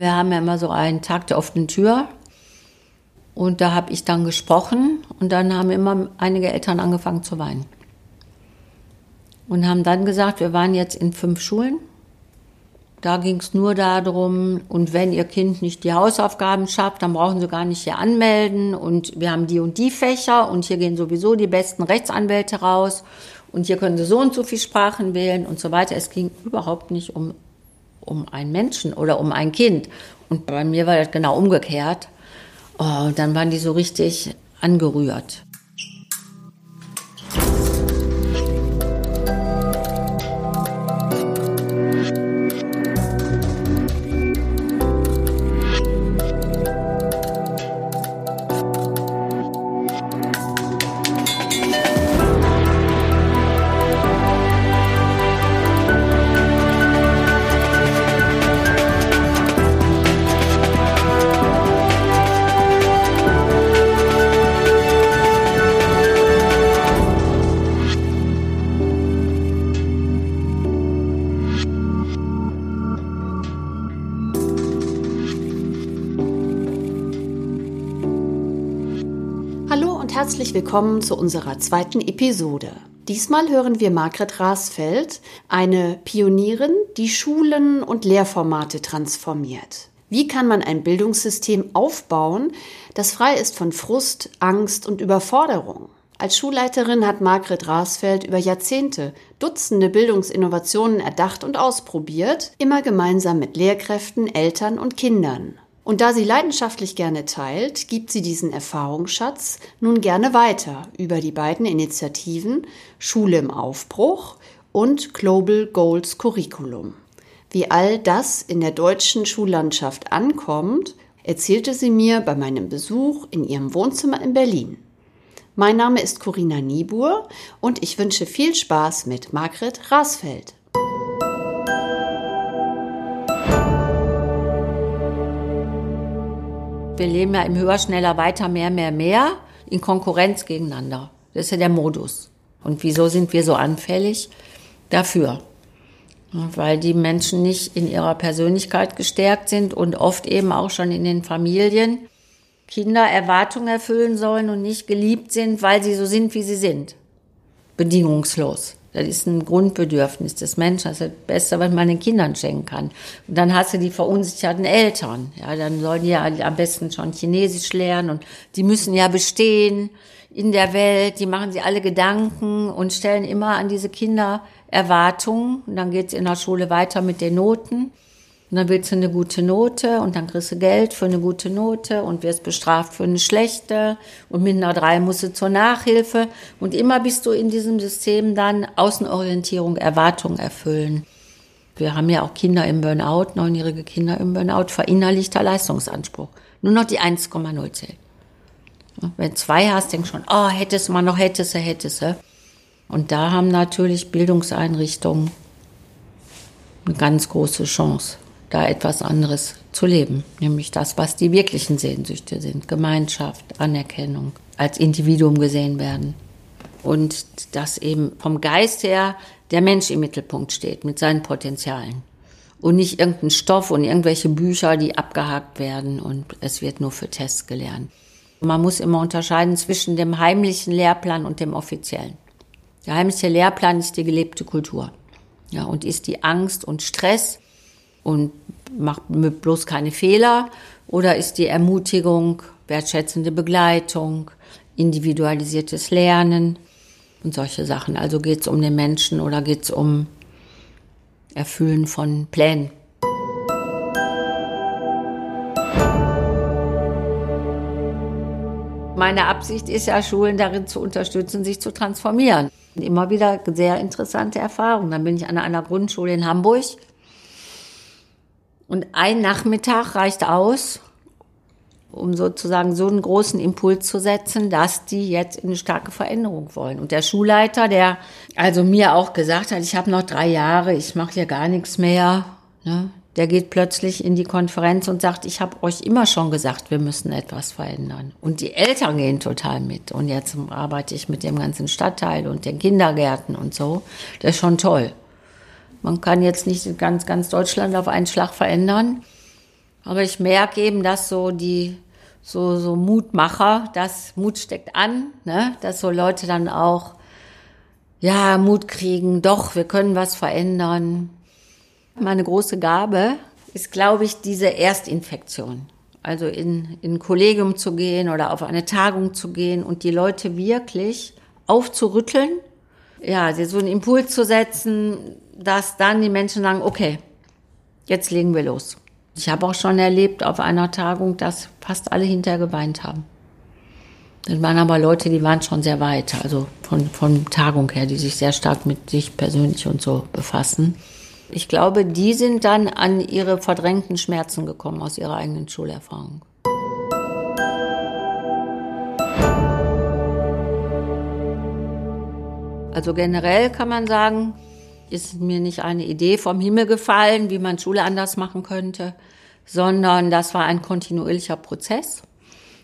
Wir haben ja immer so einen Tag der offenen Tür. Und da habe ich dann gesprochen und dann haben immer einige Eltern angefangen zu weinen. Und haben dann gesagt, wir waren jetzt in fünf Schulen. Da ging es nur darum, und wenn Ihr Kind nicht die Hausaufgaben schafft, dann brauchen Sie gar nicht hier anmelden. Und wir haben die und die Fächer und hier gehen sowieso die besten Rechtsanwälte raus. Und hier können Sie so und so viel Sprachen wählen und so weiter. Es ging überhaupt nicht um um einen Menschen oder um ein Kind. Und bei mir war das genau umgekehrt. Oh, dann waren die so richtig angerührt. Herzlich willkommen zu unserer zweiten Episode. Diesmal hören wir Margret Rasfeld, eine Pionierin, die Schulen und Lehrformate transformiert. Wie kann man ein Bildungssystem aufbauen, das frei ist von Frust, Angst und Überforderung? Als Schulleiterin hat Margret Rasfeld über Jahrzehnte Dutzende Bildungsinnovationen erdacht und ausprobiert, immer gemeinsam mit Lehrkräften, Eltern und Kindern. Und da sie leidenschaftlich gerne teilt, gibt sie diesen Erfahrungsschatz nun gerne weiter über die beiden Initiativen Schule im Aufbruch und Global Goals Curriculum. Wie all das in der deutschen Schullandschaft ankommt, erzählte sie mir bei meinem Besuch in ihrem Wohnzimmer in Berlin. Mein Name ist Corinna Niebuhr und ich wünsche viel Spaß mit Margret Rasfeld. Wir leben ja im Höher, Schneller, Weiter, Mehr, Mehr, Mehr in Konkurrenz gegeneinander. Das ist ja der Modus. Und wieso sind wir so anfällig? Dafür. Weil die Menschen nicht in ihrer Persönlichkeit gestärkt sind und oft eben auch schon in den Familien Kinder Erwartungen erfüllen sollen und nicht geliebt sind, weil sie so sind, wie sie sind. Bedingungslos. Das ist ein Grundbedürfnis des Menschen. Das ist das Beste, was man den Kindern schenken kann. Und dann hast du die verunsicherten Eltern. Ja, dann sollen die ja am besten schon Chinesisch lernen und die müssen ja bestehen in der Welt. Die machen sich alle Gedanken und stellen immer an diese Kinder Erwartungen. Und dann geht's in der Schule weiter mit den Noten. Und dann willst du eine gute Note und dann kriegst du Geld für eine gute Note und wirst bestraft für eine schlechte und mit einer drei musst du zur Nachhilfe und immer bist du in diesem System dann Außenorientierung, Erwartungen erfüllen. Wir haben ja auch Kinder im Burnout, neunjährige Kinder im Burnout, verinnerlichter Leistungsanspruch. Nur noch die 1,0 zählt. Wenn zwei hast, denkst schon, oh, hättest du mal noch, hättest du, hättest du. Und da haben natürlich Bildungseinrichtungen eine ganz große Chance da etwas anderes zu leben, nämlich das, was die wirklichen Sehnsüchte sind, Gemeinschaft, Anerkennung, als Individuum gesehen werden. Und dass eben vom Geist her der Mensch im Mittelpunkt steht mit seinen Potenzialen. Und nicht irgendein Stoff und irgendwelche Bücher, die abgehakt werden und es wird nur für Tests gelernt. Man muss immer unterscheiden zwischen dem heimlichen Lehrplan und dem offiziellen. Der heimliche Lehrplan ist die gelebte Kultur. Ja, und ist die Angst und Stress und macht bloß keine Fehler? Oder ist die Ermutigung, wertschätzende Begleitung, individualisiertes Lernen und solche Sachen? Also geht es um den Menschen oder geht es um Erfüllen von Plänen? Meine Absicht ist ja, Schulen darin zu unterstützen, sich zu transformieren. Immer wieder sehr interessante Erfahrungen. Dann bin ich an einer Grundschule in Hamburg und ein Nachmittag reicht aus, um sozusagen so einen großen Impuls zu setzen, dass die jetzt in eine starke Veränderung wollen. Und der Schulleiter, der also mir auch gesagt hat, ich habe noch drei Jahre, ich mache hier gar nichts mehr, ne, der geht plötzlich in die Konferenz und sagt, ich habe euch immer schon gesagt, wir müssen etwas verändern. Und die Eltern gehen total mit. Und jetzt arbeite ich mit dem ganzen Stadtteil und den Kindergärten und so. Das ist schon toll. Man kann jetzt nicht ganz, ganz Deutschland auf einen Schlag verändern. Aber ich merke eben, dass so die so, so Mutmacher, das Mut steckt an, ne? dass so Leute dann auch ja, Mut kriegen, doch, wir können was verändern. Meine große Gabe ist, glaube ich, diese Erstinfektion. Also in, in ein Kollegium zu gehen oder auf eine Tagung zu gehen und die Leute wirklich aufzurütteln, ja, so einen Impuls zu setzen, dass dann die Menschen sagen, okay, jetzt legen wir los. Ich habe auch schon erlebt auf einer Tagung, dass fast alle hinterher geweint haben. Das waren aber Leute, die waren schon sehr weit, also von, von Tagung her, die sich sehr stark mit sich persönlich und so befassen. Ich glaube, die sind dann an ihre verdrängten Schmerzen gekommen aus ihrer eigenen Schulerfahrung. Also generell kann man sagen, ist mir nicht eine Idee vom Himmel gefallen, wie man Schule anders machen könnte, sondern das war ein kontinuierlicher Prozess.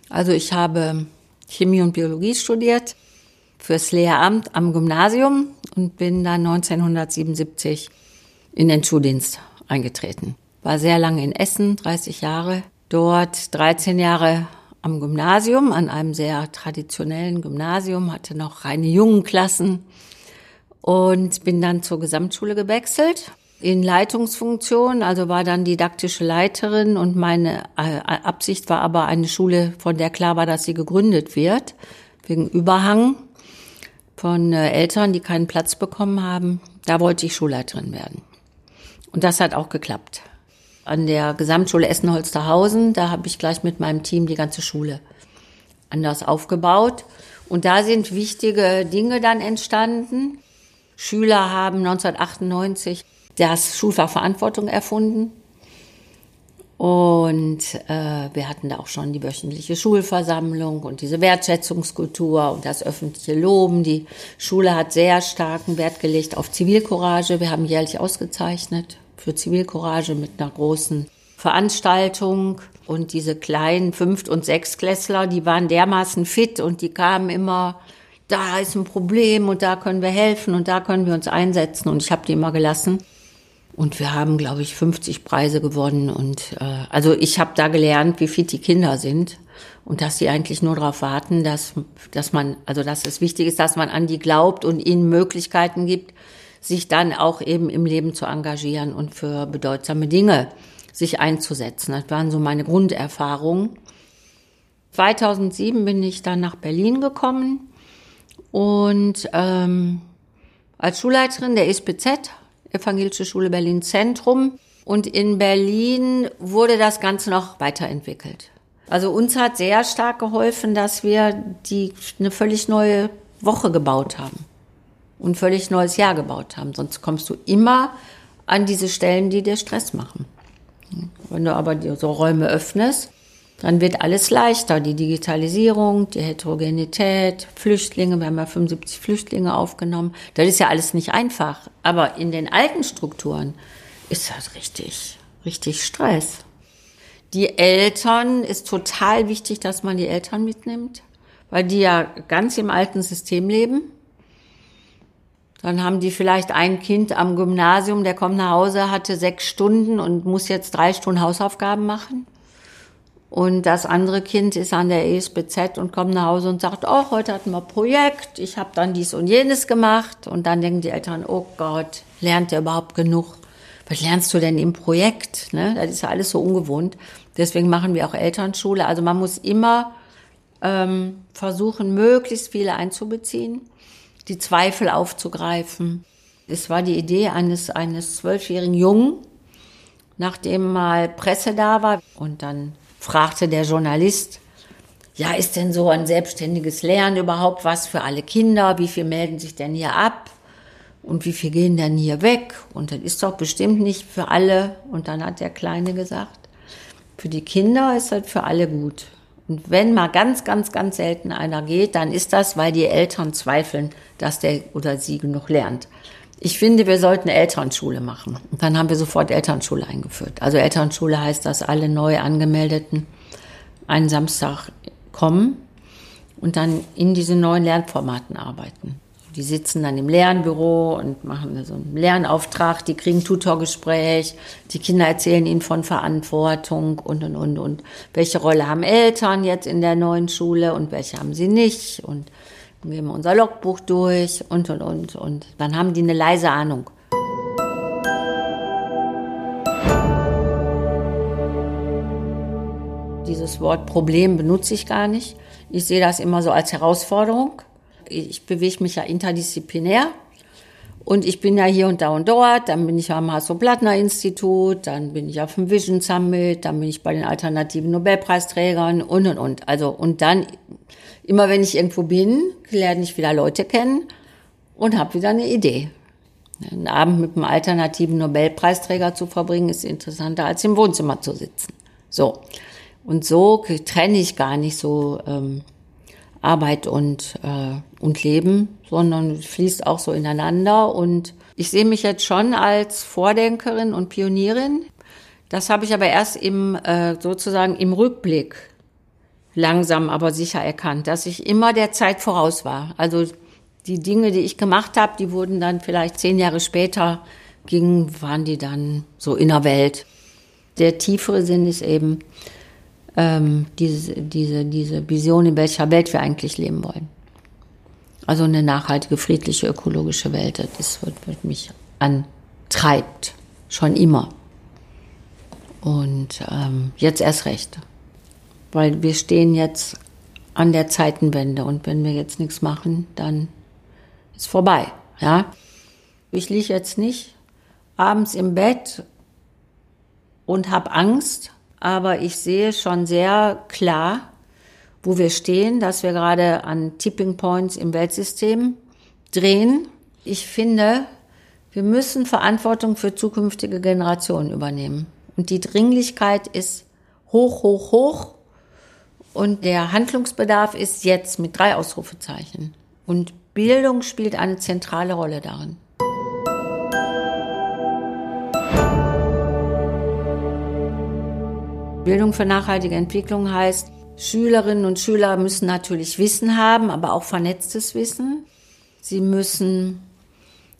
Also ich habe Chemie und Biologie studiert fürs Lehramt am Gymnasium und bin dann 1977 in den Schuldienst eingetreten. War sehr lange in Essen, 30 Jahre. Dort 13 Jahre am Gymnasium, an einem sehr traditionellen Gymnasium, hatte noch reine jungen Klassen und bin dann zur Gesamtschule gewechselt in Leitungsfunktion, also war dann didaktische Leiterin und meine äh, Absicht war aber eine Schule, von der klar war, dass sie gegründet wird, wegen Überhang von äh, Eltern, die keinen Platz bekommen haben. Da wollte ich Schulleiterin werden. Und das hat auch geklappt. An der Gesamtschule Essen-Holsterhausen, da habe ich gleich mit meinem Team die ganze Schule anders aufgebaut. Und da sind wichtige Dinge dann entstanden. Schüler haben 1998 das Schulfach Verantwortung erfunden. Und äh, wir hatten da auch schon die wöchentliche Schulversammlung und diese Wertschätzungskultur und das öffentliche Loben. Die Schule hat sehr starken Wert gelegt auf Zivilcourage. Wir haben jährlich ausgezeichnet für Zivilcourage mit einer großen Veranstaltung. Und diese kleinen Fünft- und Sechsklässler, die waren dermaßen fit und die kamen immer da ist ein Problem und da können wir helfen und da können wir uns einsetzen. Und ich habe die immer gelassen. Und wir haben, glaube ich, 50 Preise gewonnen. Und äh, also ich habe da gelernt, wie fit die Kinder sind und dass sie eigentlich nur darauf warten, dass, dass man, also dass es wichtig ist, dass man an die glaubt und ihnen Möglichkeiten gibt, sich dann auch eben im Leben zu engagieren und für bedeutsame Dinge sich einzusetzen. Das waren so meine Grunderfahrungen. 2007 bin ich dann nach Berlin gekommen und ähm, als Schulleiterin der SPZ, Evangelische Schule Berlin Zentrum. Und in Berlin wurde das Ganze noch weiterentwickelt. Also uns hat sehr stark geholfen, dass wir die, eine völlig neue Woche gebaut haben und ein völlig neues Jahr gebaut haben. Sonst kommst du immer an diese Stellen, die dir Stress machen. Wenn du aber so Räume öffnest, dann wird alles leichter. Die Digitalisierung, die Heterogenität, Flüchtlinge, wir haben ja 75 Flüchtlinge aufgenommen. Das ist ja alles nicht einfach. Aber in den alten Strukturen ist das richtig, richtig Stress. Die Eltern ist total wichtig, dass man die Eltern mitnimmt, weil die ja ganz im alten System leben. Dann haben die vielleicht ein Kind am Gymnasium, der kommt nach Hause, hatte sechs Stunden und muss jetzt drei Stunden Hausaufgaben machen. Und das andere Kind ist an der ESBZ und kommt nach Hause und sagt, oh, heute hatten wir Projekt, ich habe dann dies und jenes gemacht. Und dann denken die Eltern, oh Gott, lernt der überhaupt genug? Was lernst du denn im Projekt? Ne? Das ist ja alles so ungewohnt. Deswegen machen wir auch Elternschule. Also man muss immer ähm, versuchen, möglichst viele einzubeziehen, die Zweifel aufzugreifen. Es war die Idee eines eines zwölfjährigen Jungen, nachdem mal Presse da war und dann fragte der Journalist, ja, ist denn so ein selbstständiges Lernen überhaupt was für alle Kinder? Wie viel melden sich denn hier ab? Und wie viel gehen denn hier weg? Und das ist doch bestimmt nicht für alle. Und dann hat der Kleine gesagt, für die Kinder ist das für alle gut. Und wenn mal ganz, ganz, ganz selten einer geht, dann ist das, weil die Eltern zweifeln, dass der oder sie genug lernt. Ich finde, wir sollten Elternschule machen. Und dann haben wir sofort Elternschule eingeführt. Also Elternschule heißt, dass alle neu angemeldeten einen Samstag kommen und dann in diesen neuen Lernformaten arbeiten. Die sitzen dann im Lernbüro und machen so einen Lernauftrag, die kriegen Tutorgespräch, die Kinder erzählen ihnen von Verantwortung und, und, und, und. Welche Rolle haben Eltern jetzt in der neuen Schule und welche haben sie nicht und dann gehen wir unser Logbuch durch und, und, und, und. Dann haben die eine leise Ahnung. Dieses Wort Problem benutze ich gar nicht. Ich sehe das immer so als Herausforderung ich bewege mich ja interdisziplinär. Und ich bin ja hier und da und dort, dann bin ich am Hasso-Plattner-Institut, dann bin ich auf dem Vision Summit, dann bin ich bei den alternativen Nobelpreisträgern und und und. Also, und dann, immer wenn ich irgendwo bin, lerne ich wieder Leute kennen und habe wieder eine Idee. Einen Abend mit einem alternativen Nobelpreisträger zu verbringen, ist interessanter, als im Wohnzimmer zu sitzen. So. Und so trenne ich gar nicht so ähm, Arbeit und, äh, und Leben, sondern fließt auch so ineinander. Und ich sehe mich jetzt schon als Vordenkerin und Pionierin. Das habe ich aber erst im, äh, sozusagen im Rückblick langsam aber sicher erkannt, dass ich immer der Zeit voraus war. Also die Dinge, die ich gemacht habe, die wurden dann vielleicht zehn Jahre später, gingen, waren die dann so in der Welt. Der tiefere Sinn ist eben, ähm, diese, diese, diese Vision, in welcher Welt wir eigentlich leben wollen. Also eine nachhaltige, friedliche, ökologische Welt, das wird, wird mich antreibt, schon immer. Und ähm, jetzt erst recht. Weil wir stehen jetzt an der Zeitenwende und wenn wir jetzt nichts machen, dann ist vorbei. Ja? Ich liege jetzt nicht abends im Bett und habe Angst, aber ich sehe schon sehr klar, wo wir stehen, dass wir gerade an Tipping Points im Weltsystem drehen. Ich finde, wir müssen Verantwortung für zukünftige Generationen übernehmen. Und die Dringlichkeit ist hoch, hoch, hoch. Und der Handlungsbedarf ist jetzt mit drei Ausrufezeichen. Und Bildung spielt eine zentrale Rolle darin. Bildung für nachhaltige Entwicklung heißt, Schülerinnen und Schüler müssen natürlich Wissen haben, aber auch vernetztes Wissen. Sie müssen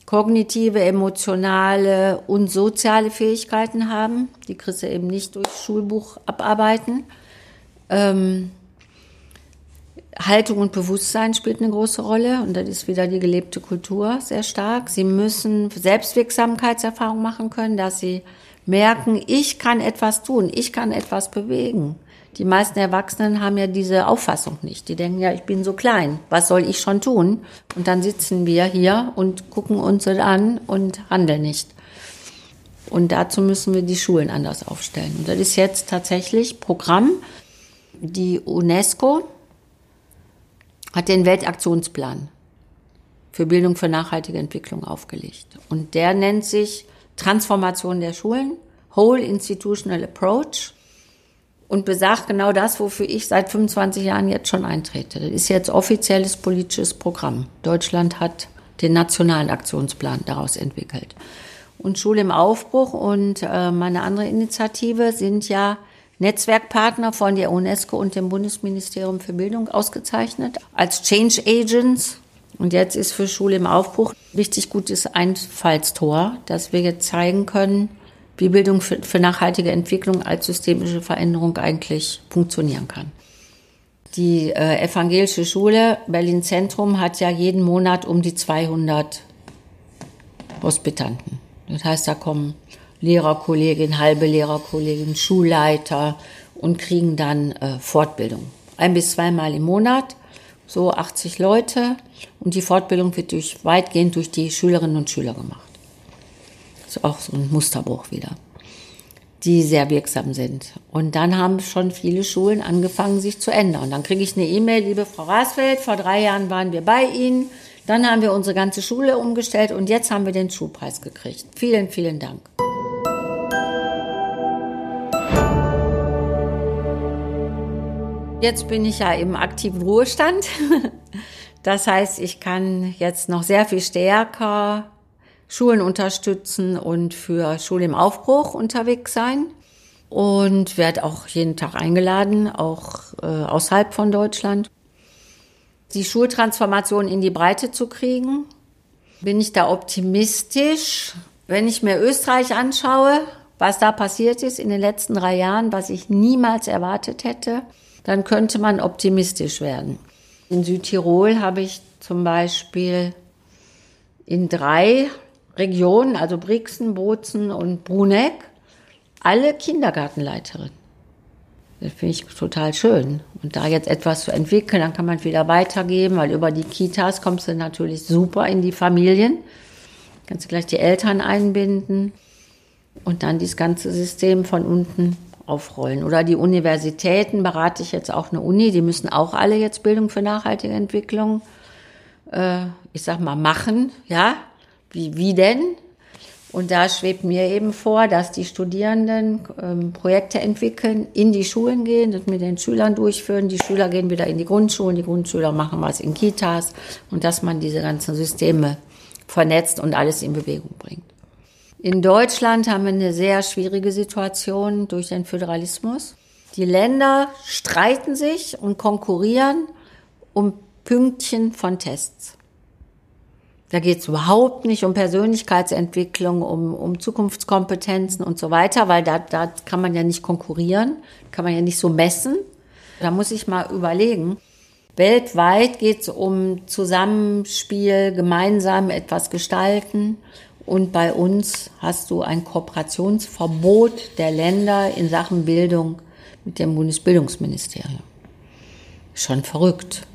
kognitive, emotionale und soziale Fähigkeiten haben. Die kriegst du eben nicht durch Schulbuch abarbeiten. Ähm, Haltung und Bewusstsein spielt eine große Rolle und das ist wieder die gelebte Kultur sehr stark. Sie müssen Selbstwirksamkeitserfahrung machen können, dass sie merken, ich kann etwas tun, ich kann etwas bewegen. Die meisten Erwachsenen haben ja diese Auffassung nicht. Die denken ja, ich bin so klein, was soll ich schon tun? Und dann sitzen wir hier und gucken uns an und handeln nicht. Und dazu müssen wir die Schulen anders aufstellen. Und das ist jetzt tatsächlich Programm. Die UNESCO hat den Weltaktionsplan für Bildung für nachhaltige Entwicklung aufgelegt. Und der nennt sich Transformation der Schulen, Whole Institutional Approach und besagt genau das, wofür ich seit 25 Jahren jetzt schon eintrete. Das ist jetzt offizielles politisches Programm. Deutschland hat den nationalen Aktionsplan daraus entwickelt. Und Schule im Aufbruch und äh, meine andere Initiative sind ja Netzwerkpartner von der UNESCO und dem Bundesministerium für Bildung ausgezeichnet als Change Agents und jetzt ist für Schule im Aufbruch richtig gutes Einfallstor, dass wir jetzt zeigen können, wie Bildung für, für nachhaltige Entwicklung als systemische Veränderung eigentlich funktionieren kann. Die äh, evangelische Schule Berlin Zentrum hat ja jeden Monat um die 200 Hospitanten. Das heißt, da kommen Lehrerkolleginnen, halbe Lehrerkolleginnen, Schulleiter und kriegen dann äh, Fortbildung. Ein bis zweimal im Monat so 80 Leute und die Fortbildung wird durch, weitgehend durch die Schülerinnen und Schüler gemacht. Das ist auch so ein Musterbruch wieder, die sehr wirksam sind. Und dann haben schon viele Schulen angefangen, sich zu ändern. Und dann kriege ich eine E-Mail, liebe Frau Rasfeld, vor drei Jahren waren wir bei Ihnen, dann haben wir unsere ganze Schule umgestellt und jetzt haben wir den Schulpreis gekriegt. Vielen, vielen Dank. Jetzt bin ich ja im aktiven Ruhestand. Das heißt, ich kann jetzt noch sehr viel stärker Schulen unterstützen und für Schule im Aufbruch unterwegs sein. Und werde auch jeden Tag eingeladen, auch äh, außerhalb von Deutschland. die Schultransformation in die Breite zu kriegen. Bin ich da optimistisch? Wenn ich mir Österreich anschaue, was da passiert ist in den letzten drei Jahren, was ich niemals erwartet hätte, dann könnte man optimistisch werden. In Südtirol habe ich zum Beispiel in drei Regionen, also Brixen, Bozen und Bruneck, alle Kindergartenleiterinnen. Das finde ich total schön. Und da jetzt etwas zu entwickeln, dann kann man wieder weitergeben, weil über die Kitas kommst du natürlich super in die Familien. Kannst du gleich die Eltern einbinden und dann dieses ganze System von unten aufrollen. Oder die Universitäten berate ich jetzt auch eine Uni, die müssen auch alle jetzt Bildung für nachhaltige Entwicklung, äh, ich sag mal, machen, ja. Wie, wie denn? Und da schwebt mir eben vor, dass die Studierenden ähm, Projekte entwickeln, in die Schulen gehen, das mit den Schülern durchführen. Die Schüler gehen wieder in die Grundschulen, die Grundschüler machen was in Kitas und dass man diese ganzen Systeme vernetzt und alles in Bewegung bringt. In Deutschland haben wir eine sehr schwierige Situation durch den Föderalismus. Die Länder streiten sich und konkurrieren um Pünktchen von Tests. Da geht es überhaupt nicht um Persönlichkeitsentwicklung, um, um Zukunftskompetenzen und so weiter, weil da, da kann man ja nicht konkurrieren, kann man ja nicht so messen. Da muss ich mal überlegen. Weltweit geht es um Zusammenspiel, gemeinsam etwas gestalten. Und bei uns hast du ein Kooperationsverbot der Länder in Sachen Bildung mit dem Bundesbildungsministerium. Schon verrückt.